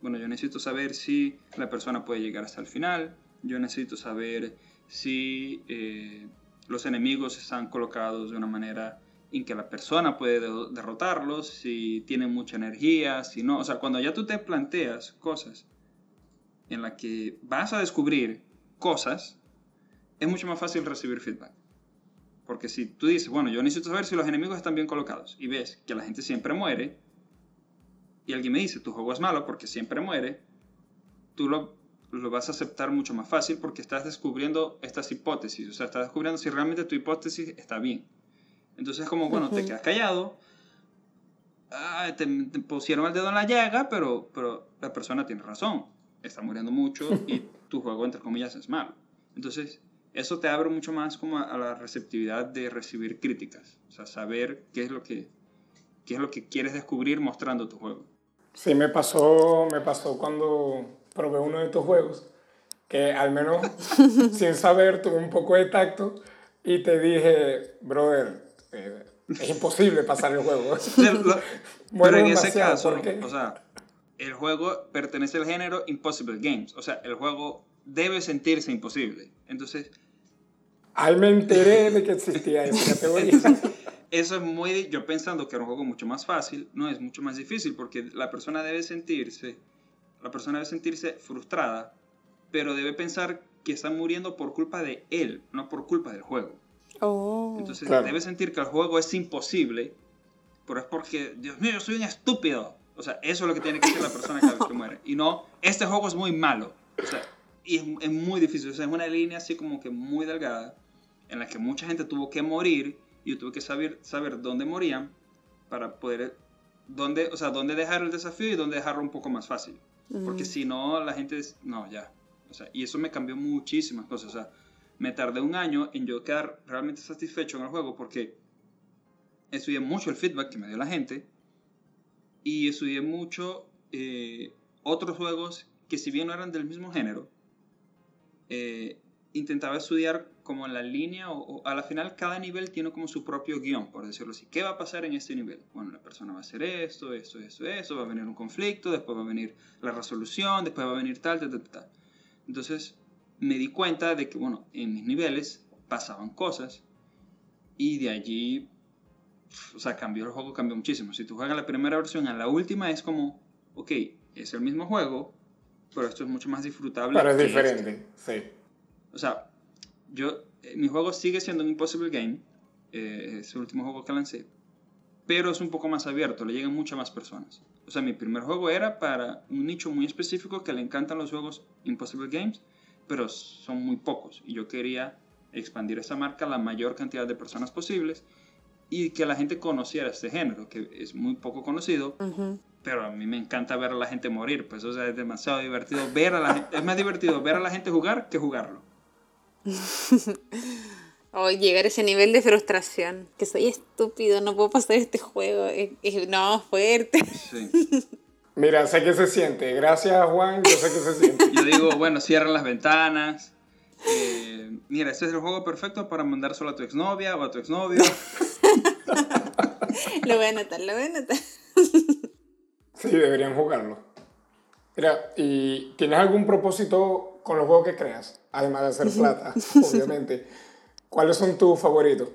Bueno, yo necesito saber si la persona puede llegar hasta el final. Yo necesito saber si eh, los enemigos están colocados de una manera en que la persona puede de- derrotarlos, si tienen mucha energía, si no. O sea, cuando ya tú te planteas cosas en las que vas a descubrir cosas, es mucho más fácil recibir feedback. Porque si tú dices, bueno, yo necesito saber si los enemigos están bien colocados y ves que la gente siempre muere, y alguien me dice, tu juego es malo porque siempre muere, tú lo, lo vas a aceptar mucho más fácil porque estás descubriendo estas hipótesis, o sea, estás descubriendo si realmente tu hipótesis está bien. Entonces es como, bueno, te Ujú. quedas callado, ah, te, te pusieron el dedo en la llaga, pero, pero la persona tiene razón, está muriendo mucho y [laughs] tu juego, entre comillas, es malo. Entonces, eso te abre mucho más como a, a la receptividad de recibir críticas, o sea, saber qué es lo que, qué es lo que quieres descubrir mostrando tu juego. Sí, me pasó, me pasó cuando probé uno de tus juegos, que al menos [laughs] sin saber tuve un poco de tacto y te dije, brother, eh, es imposible pasar el juego. [laughs] Pero, lo- [laughs] Muero pero en ese caso, o sea, el juego pertenece al género Impossible Games. O sea, el juego debe sentirse imposible. Entonces, Ahí me enteré de que existía esa categoría. [laughs] eso es muy... Yo pensando que era un juego mucho más fácil, no, es mucho más difícil porque la persona debe sentirse... La persona debe sentirse frustrada, pero debe pensar que está muriendo por culpa de él, no por culpa del juego. Oh. Entonces Claro. debe sentir que el juego es imposible, pero es porque, Dios mío, yo soy un estúpido. O sea, eso es lo que tiene que decir la persona cada vez que muere. Y no, este juego es muy malo. O sea, y es, es muy difícil. O sea, es una línea así como que muy delgada, en la que mucha gente tuvo que morir y yo tuve que saber, saber dónde morían para poder, dónde, o sea, dónde dejar el desafío y dónde dejarlo un poco más fácil. Porque si no, la gente, es- no, ya. O sea, y eso me cambió muchísimas cosas. O sea, me tardé un año en yo quedar realmente satisfecho en el juego porque estudié mucho el feedback que me dio la gente y estudié mucho eh, otros juegos que si bien no eran del mismo género, eh, intentaba estudiar como la línea o, o a la final cada nivel tiene como su propio guion, por decirlo así. ¿Qué va a pasar en este nivel? Bueno, la persona va a hacer esto, esto, esto, esto, va a venir un conflicto, después va a venir la resolución, después va a venir tal, tal, tal, tal. Entonces me di cuenta de que, bueno, en mis niveles pasaban cosas y de allí, o sea, cambió el juego, cambió muchísimo. Si tú juegas la primera versión a la última es como, ok, es el mismo juego, pero esto es mucho más disfrutable. Pero es que este. diferente, sí. O sea, yo, eh, mi juego sigue siendo un Impossible Game, eh, es el último juego que lancé, pero es un poco más abierto, le llegan muchas más personas. O sea, mi primer juego era para un nicho muy específico que le encantan los juegos Impossible Games, pero son muy pocos. Y yo quería expandir esa marca a la mayor cantidad de personas posibles y que la gente conociera este género, que es muy poco conocido, pero a mí me encanta ver a la gente morir, pues o sea, es demasiado divertido ver a la gente, es más divertido ver a la gente jugar que jugarlo. [laughs] O llegar a ese nivel de frustración. Que soy estúpido, no puedo pasar este juego. Es- es- no, fuerte. Sí. [laughs] Mira, sé que se siente. Gracias, Juan. Yo sé que se siente. Yo digo, bueno, cierran las ventanas. eh, mira, este es el juego perfecto para mandar solo a tu exnovia o a tu exnovio. [laughs] lo voy a anotar, lo voy a anotar. Sí, deberían jugarlo. Mira, ¿y tienes algún propósito con los juegos que creas? Además de hacer plata, [laughs] obviamente. ¿Cuáles son tus favoritos?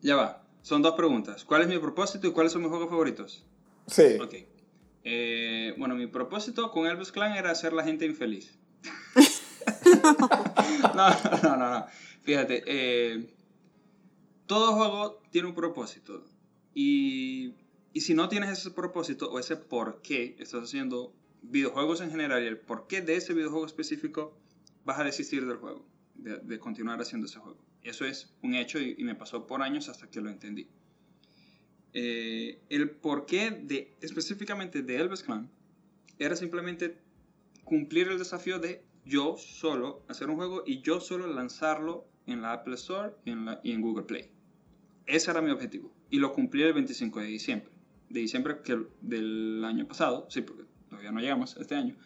Ya va, son dos preguntas. ¿Cuál es mi propósito y cuáles son mis juegos favoritos? Sí. Ok. Eh, bueno, mi propósito con Elvis Clan era hacer la gente infeliz. [laughs] no, no, no, no. Fíjate, eh, todo juego tiene un propósito. Y, y si no tienes ese propósito o ese por qué estás haciendo videojuegos en general y el por qué de ese videojuego específico, vas a desistir del juego, de, de continuar haciendo ese juego. Eso es un hecho y, y me pasó por años hasta que lo entendí. Eh, el porqué de específicamente de Elvis Clan era simplemente cumplir el desafío de yo solo hacer un juego y yo solo lanzarlo en la Apple Store y en, la- y en Google Play. Ese era mi objetivo y lo cumplí el 25 de diciembre. De diciembre que, del año pasado, sí, porque todavía no llegamos este año,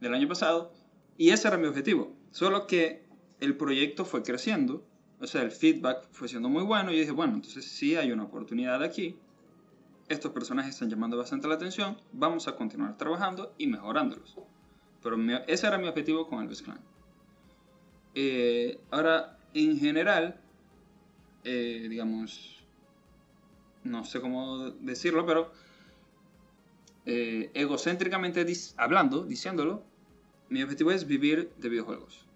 del año pasado, y ese era mi objetivo. Solo que el proyecto fue creciendo, o sea, el feedback fue siendo muy bueno y dije, bueno, entonces sí hay una oportunidad aquí. Estos personajes están llamando bastante la atención, vamos a continuar trabajando y mejorándolos. Pero mi- ese era mi objetivo con Elvis Clan. Eh, ahora, en general, eh, digamos, no sé cómo decirlo, pero eh, egocéntricamente dis- hablando, diciéndolo, mi objetivo es vivir de videojuegos.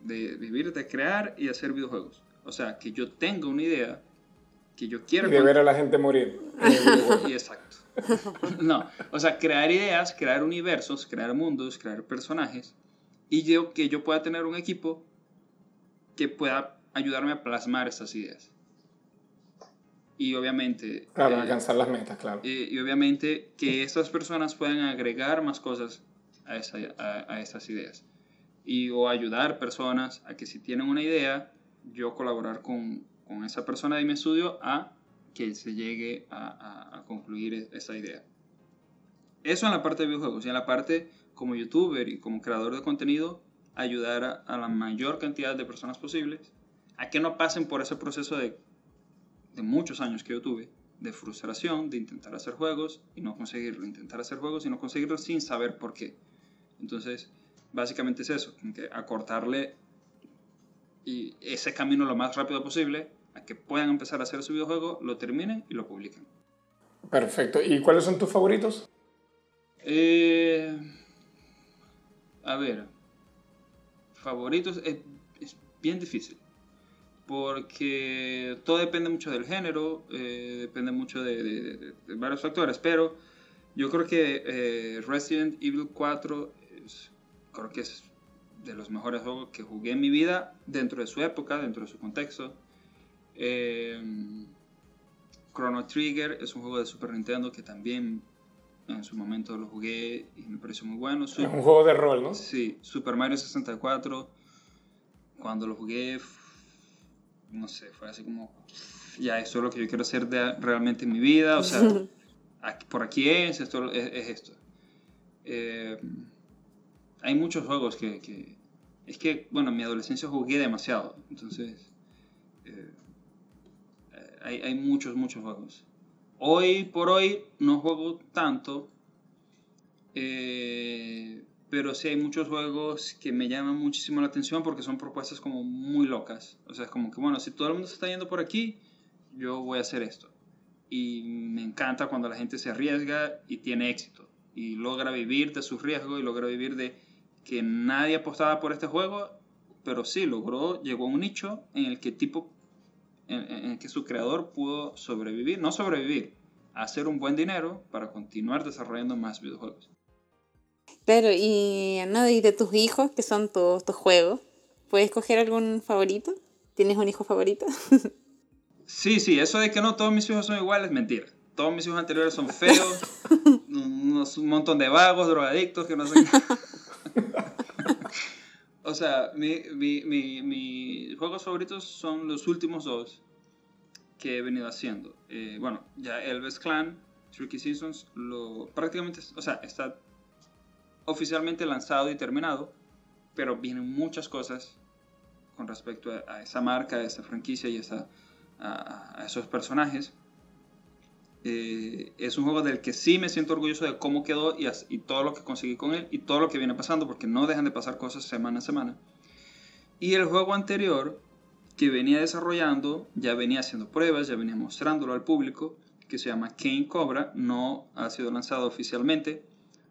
De vivir, de crear y hacer videojuegos. O sea, que yo tenga una idea, que yo quiera... Y de ver a la gente morir. Y [laughs] exacto. No, o sea, crear ideas, crear universos, crear mundos, crear personajes. Y yo, que yo pueda tener un equipo que pueda ayudarme a plasmar esas ideas. Y obviamente... Claro, eh, alcanzar las metas, claro. y obviamente que estas personas puedan agregar más cosas a, esa, a, a estas ideas. Y o ayudar personas a que si tienen una idea, yo colaborar con, con esa persona de mi estudio a que se llegue a, a- a concluir e- esa idea. Eso en la parte de videojuegos. Y en la parte como youtuber y como creador de contenido, ayudar a, a la mayor cantidad de personas posibles a que no pasen por ese proceso de, de muchos años que yo tuve, de frustración, de intentar hacer juegos y no conseguirlo, intentar hacer juegos y no conseguirlo sin saber por qué. Entonces, básicamente es eso, que acortarle y ese camino lo más rápido posible a que puedan empezar a hacer su videojuego, lo terminen y lo publiquen. Perfecto. ¿Y cuáles son tus favoritos? Eh, a ver, favoritos es, es bien difícil porque todo depende mucho del género, eh, depende mucho de, de, de, varios factores, pero yo creo que eh, Resident Evil 4 es, creo que es de los mejores juegos que jugué en mi vida dentro de su época, dentro de su contexto. Eh, Chrono Trigger es un juego de Super Nintendo que también en su momento lo jugué y me pareció muy bueno. es un juego de rol, ¿no? Sí, Super Mario 64, cuando lo jugué no sé, fue así como, ya, eso es lo que yo quiero hacer de, realmente en mi vida, o sea, [laughs] aquí, por aquí es, esto es, es esto. Eh, hay muchos juegos que, que, es que, bueno, en mi adolescencia jugué demasiado, entonces, eh, hay, hay muchos, muchos juegos. Hoy por hoy no juego tanto, eh, pero sí hay muchos juegos que me llaman muchísimo la atención porque son propuestas como muy locas. O sea, es como que, bueno, si todo el mundo se está yendo por aquí, yo voy a hacer esto. Y me encanta cuando la gente se arriesga y tiene éxito. Y logra vivir de sus riesgos y logra vivir de que nadie apostaba por este juego, pero sí logró, llegó a un nicho en el que tipo, en, en el que su creador pudo sobrevivir, no sobrevivir, hacer un buen dinero para continuar desarrollando más videojuegos. Claro, y, ¿no? y de tus hijos, que son todos tus juegos, ¿puedes escoger algún favorito? ¿Tienes un hijo favorito? [laughs] sí, sí, eso de que no todos mis hijos son iguales, mentira. Todos mis hijos anteriores son feos, [laughs] unos, un montón de vagos, drogadictos, que no sé. [laughs] o sea, mi, mi, mi, mis juegos favoritos son los últimos dos que he venido haciendo. Eh, bueno, ya Elvis Clan, Tricky Seasons, lo, prácticamente, o sea, está oficialmente lanzado y terminado, pero vienen muchas cosas con respecto a, a esa marca, a esa franquicia y a, esa, a, a esos personajes. Eh, es un juego del que sí me siento orgulloso de cómo quedó y, y, todo lo que conseguí con él y todo lo que viene pasando, porque no dejan de pasar cosas semana a semana. Y el juego anterior que venía desarrollando, ya venía haciendo pruebas, ya venía mostrándolo al público, que se llama Kane Cobra, no ha sido lanzado oficialmente,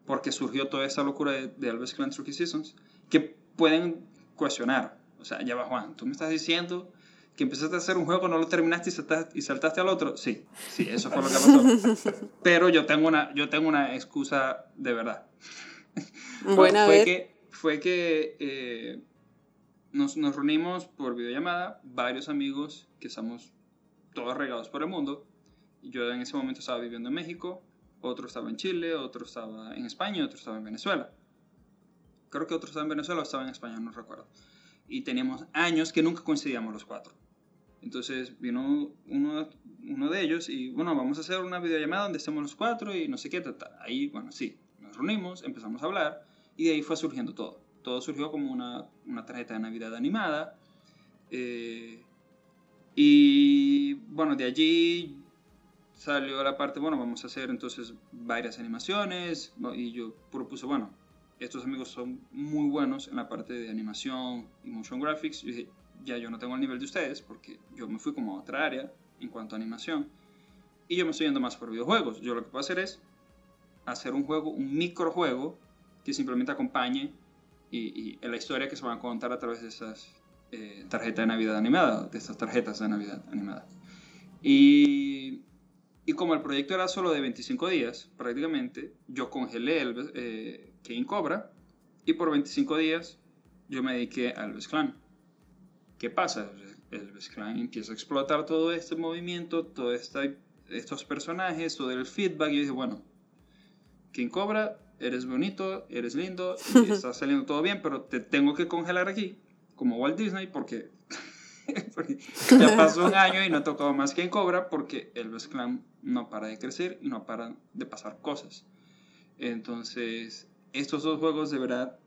porque surgió toda esta locura de, de Elvis Clan Turkey Seasons, que pueden cuestionar. O sea, ya va Juan, tú me estás diciendo que empezaste a hacer un juego, no lo terminaste y saltaste, y saltaste al otro. Sí, sí, eso fue lo que pasó. [laughs] Pero yo tengo una, yo tengo una excusa de verdad. Buena fue, vez. que, fue que eh, nos, nos reunimos por videollamada, varios amigos que estamos todos regados por el mundo. Yo en ese momento estaba viviendo en México, otro estaba en Chile, otro estaba en España otro estaba en Venezuela. Creo que otro estaba en Venezuela o estaba en España, no recuerdo. Y teníamos años que nunca coincidíamos los cuatro. Entonces vino uno, uno de ellos y, bueno, vamos a hacer una videollamada donde estemos los cuatro y no sé qué. Ahí, bueno, sí, nos reunimos, empezamos a hablar y de ahí fue surgiendo todo. Todo surgió como una, una tarjeta de Navidad animada. Eh, y bueno, de allí salió la parte, bueno, vamos a hacer entonces varias animaciones y yo propuse, bueno, estos amigos son muy buenos en la parte de animación y motion graphics. Y dije, ya yo no tengo el nivel de ustedes porque yo me fui como a otra área en cuanto a animación y yo me estoy yendo más por videojuegos. Yo lo que puedo hacer es hacer un juego, un microjuego que simplemente acompañe y, y la historia que se va a contar a través de esas eh, tarjetas de Navidad animada, de estas tarjetas de Navidad animada. Y como el proyecto era solo de 25 días, prácticamente, yo congelé el eh, Kane Cobra y por 25 días yo me dediqué al Elvis Clan. ¿Qué pasa? El Elvis Clan empieza a explotar todo este movimiento, todos estos personajes, todo el feedback. Y yo dije, bueno, King Cobra, eres bonito, eres lindo, y [laughs] está saliendo todo bien, pero te tengo que congelar aquí, como Walt Disney, porque [laughs] ya pasó un año y no he tocado más que en Cobra porque el Elvis Clan no para de crecer y no para de pasar cosas. Entonces, estos dos juegos de verdad,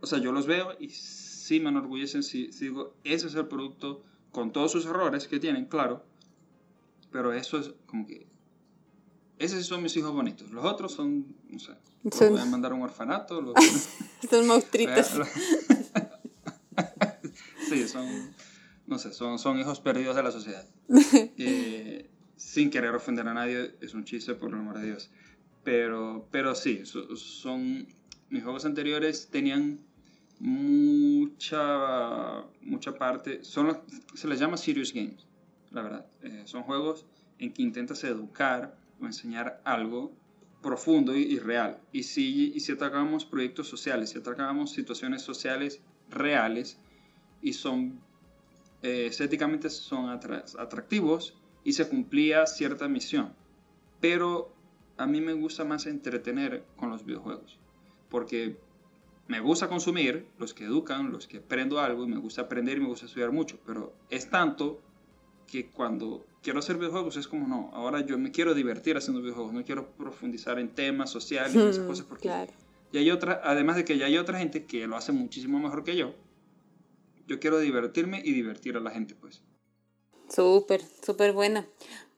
o sea, yo los veo y sí me enorgullecen, sí, sí digo, ese es el producto con todos sus errores que tienen, claro, pero eso es como que... Esos son mis hijos bonitos. Los otros son, no sé, los Son- voy a mandar a un orfanato. los- [laughs] Son monstruitos. [laughs] sí, son, no sé, son, son hijos perdidos de la sociedad. [laughs] Eh, sin querer ofender a nadie, es un chiste, por el amor de Dios. Pero, pero sí, so- son, mis juegos anteriores tenían mucha, mucha parte, son los- se les llama serious games, la verdad. Eh, son juegos en que intentas educar o enseñar algo profundo y, y real. Y si, y si atacamos proyectos sociales, si atacamos situaciones sociales reales y son eh, estéticamente son atra- atractivos y se cumplía cierta misión. Pero a mí me gusta más entretener con los videojuegos. Porque me gusta consumir, los que educan, los que aprendo algo, y me gusta aprender y me gusta estudiar mucho. Pero es tanto que cuando quiero hacer videojuegos es como, no, ahora yo me quiero divertir haciendo videojuegos, no quiero profundizar en temas sociales y esas cosas porque Claro. y hay otra, además de que ya hay otra gente que lo hace muchísimo mejor que yo. Yo quiero divertirme y divertir a la gente, pues. Súper, súper bueno.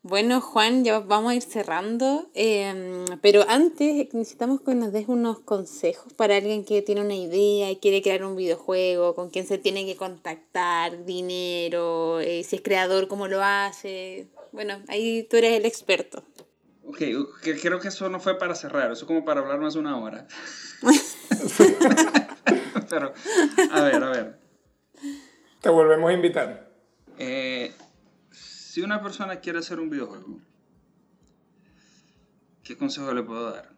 Bueno, Juan, ya vamos a ir cerrando, em, pero antes necesitamos que nos des unos consejos para alguien que tiene una idea y quiere crear un videojuego, con quién se tiene que contactar, dinero, eh, si es creador, cómo lo hace. Bueno, ahí tú eres el experto. Ok, creo que eso no fue para cerrar, eso como para hablar más una hora. [laughs] [laughs] Pero, a ver, a ver. Te volvemos a invitar. Eh, si una persona quiere hacer un videojuego, ¿qué consejo le puedo dar?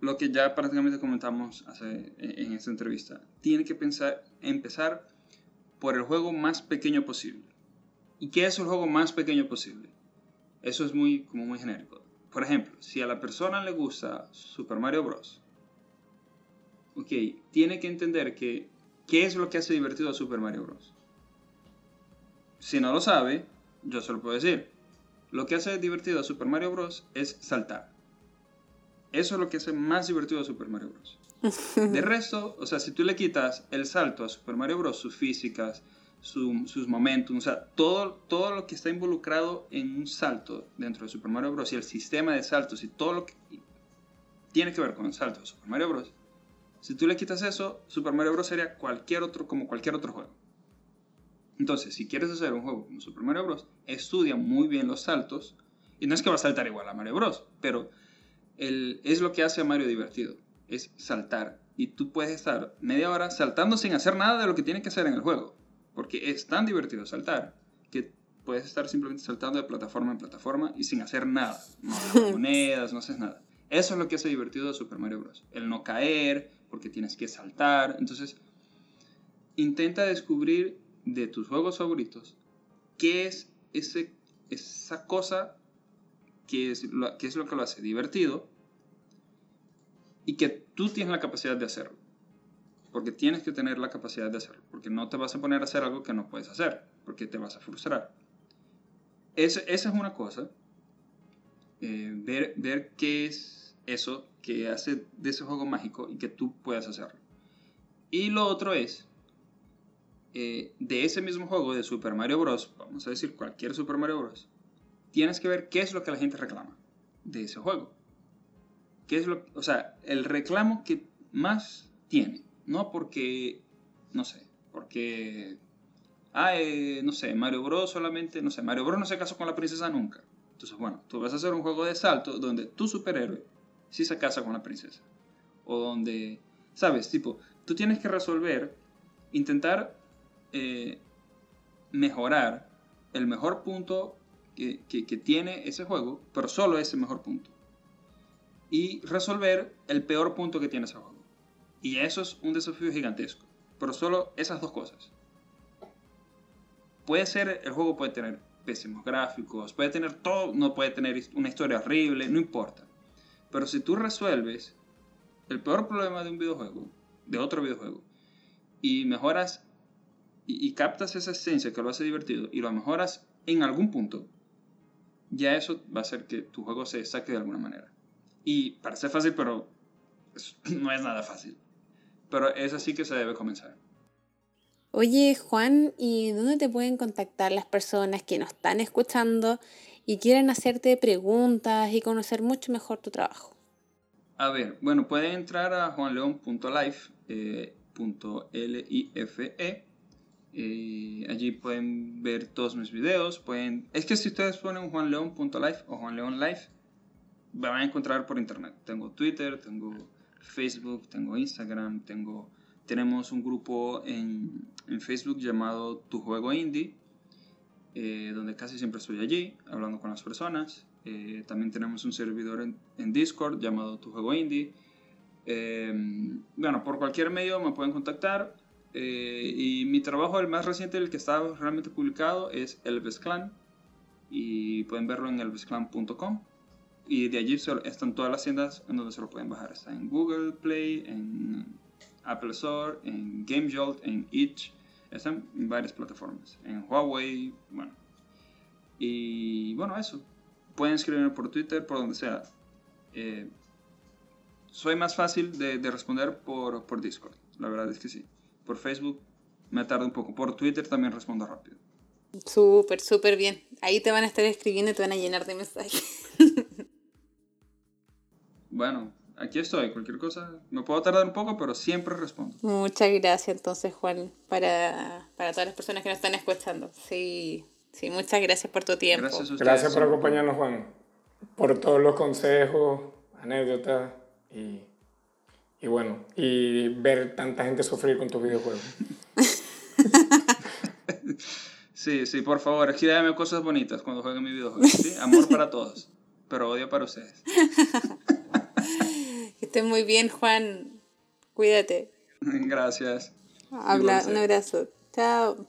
Lo que ya prácticamente comentamos en esta entrevista. Tiene que pensar, empezar por el juego más pequeño posible. ¿Y qué es el juego más pequeño posible? Eso es muy, como muy genérico. Por ejemplo, si a la persona le gusta Super Mario Bros. Ok, tiene que entender que qué es lo que hace divertido a Super Mario Bros. Si no lo sabe, yo se lo puedo decir. Lo que hace divertido a Super Mario Bros. es saltar. Eso es lo que hace más divertido a Super Mario Bros. [laughs] De resto, o sea, si tú le quitas el salto a Super Mario Bros., sus físicas, su- sus momentos, o sea, todo, todo lo que está involucrado en un salto dentro de Super Mario Bros. y el sistema de saltos y todo lo que tiene que ver con el salto de Super Mario Bros. Si tú le quitas eso, Super Mario Bros. sería cualquier otro, como cualquier otro juego. Entonces, si quieres hacer un juego como Super Mario Bros., estudia muy bien los saltos. Y no es que va a saltar igual a Mario Bros., pero el- es lo que hace a Mario divertido. Es saltar. Y tú puedes estar media hora saltando sin hacer nada de lo que tiene que hacer en el juego. Porque es tan divertido saltar que puedes estar simplemente saltando de plataforma en plataforma y sin hacer nada. No [laughs] agarras monedas, no haces nada. Eso es lo que hace divertido a Super Mario Bros. El no caer, porque tienes que saltar. Entonces, intenta descubrir de tus juegos favoritos qué es ese, esa cosa que es, lo, que es lo que lo hace divertido y que tú tienes la capacidad de hacerlo. Porque tienes que tener la capacidad de hacerlo. Porque no te vas a poner a hacer algo que no puedes hacer. Porque te vas a frustrar. Ese- esa es una cosa. Eh, ver, ver qué es eso que hace de ese juego mágico y que tú puedas hacerlo. Y lo otro es, eh, de ese mismo juego de Super Mario Bros., vamos a decir cualquier Super Mario Bros., tienes que ver qué es lo que la gente reclama de ese juego. ¿Qué es lo, o sea, el reclamo que más tiene? No porque, no sé, porque, ah, no sé, Mario Bros. solamente, no sé, Mario Bros. no se casó con la princesa nunca. Entonces, bueno, tú vas a hacer un juego de salto donde tu superhéroe sí se casa con la princesa. O donde, ¿sabes? Tipo, tú tienes que resolver, intentar eh, mejorar el mejor punto que, que- que tiene ese juego, pero solo ese mejor punto. Y resolver el peor punto que tiene ese juego. Y eso es un desafío gigantesco. Pero solo esas dos cosas. Puede ser, el juego puede tener pésimos gráficos, puede tener todo, no puede tener una historia horrible, no importa. Pero si tú resuelves el peor problema de un videojuego, de otro videojuego, y mejoras y, captas esa esencia que lo hace divertido y lo mejoras en algún punto, ya eso va a hacer que tu juego se saque de alguna manera. Y parece fácil, pero [laughs] no es nada fácil. Pero es así que se debe comenzar. Oye, Juan, ¿y dónde te pueden contactar las personas que nos están escuchando y quieren hacerte preguntas y conocer mucho mejor tu trabajo? A ver, bueno, pueden entrar a juanleon.life, eh, .life, eh, allí pueden ver todos mis videos. Pueden... Es que si ustedes ponen juanleon.life o juanleonlife, van a encontrar por internet. Tengo Twitter, tengo Facebook, tengo Instagram, tengo... Tenemos un grupo en Facebook llamado Tu Juego Indie, eh, donde casi siempre estoy allí, hablando con las personas. Eh, también tenemos un servidor en, en, Discord llamado Tu Juego Indie. Eh, bueno, por cualquier medio me pueden contactar. y mi trabajo, el más reciente, el que está realmente publicado, es Elves Clan. Y pueden verlo en elvesclan.com. Y de allí están todas las tiendas en donde se lo pueden bajar. Está en Google Play, en Apple Store, en GameJolt, en Itch. Están en varias plataformas. En Huawei, bueno. Y bueno, eso. Pueden escribirme por Twitter, por donde sea. Eh, soy más fácil de, de responder por, por, Discord. La verdad es que sí. Por Facebook me tarda un poco. Por Twitter también respondo rápido. Súper, súper bien. Ahí te van a estar escribiendo y te van a llenar de mensajes. [laughs] bueno, aquí estoy. Cualquier cosa, me puedo tardar un poco, pero siempre respondo. Muchas gracias entonces, Juan, para, para todas las personas que nos están escuchando. Sí, sí, muchas gracias por tu tiempo. Gracias, gracias por acompañarnos, Juan, por todos los consejos, anécdotas y, y bueno, y ver tanta gente sufrir con tus videojuegos. [laughs] sí, sí, por favor, escríbeme cosas bonitas cuando jueguen mi videojuego. ¿sí? Amor para todos, pero odio para ustedes. [laughs] Muy bien, Juan. Cuídate. [laughs] Gracias. Habla, un abrazo. Chao.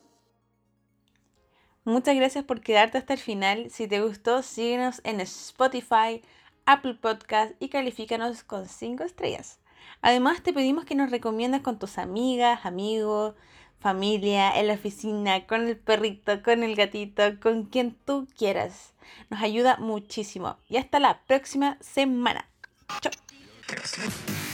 Muchas gracias por quedarte hasta el final. Si te gustó, síguenos en Spotify, Apple Podcast y califícanos con 5 estrellas. Además, te pedimos que nos recomiendas con tus amigas, amigos, familia, en la oficina, con el perrito, con el gatito, con quien tú quieras. Nos ayuda muchísimo. Y hasta la próxima semana. Chao. podcast.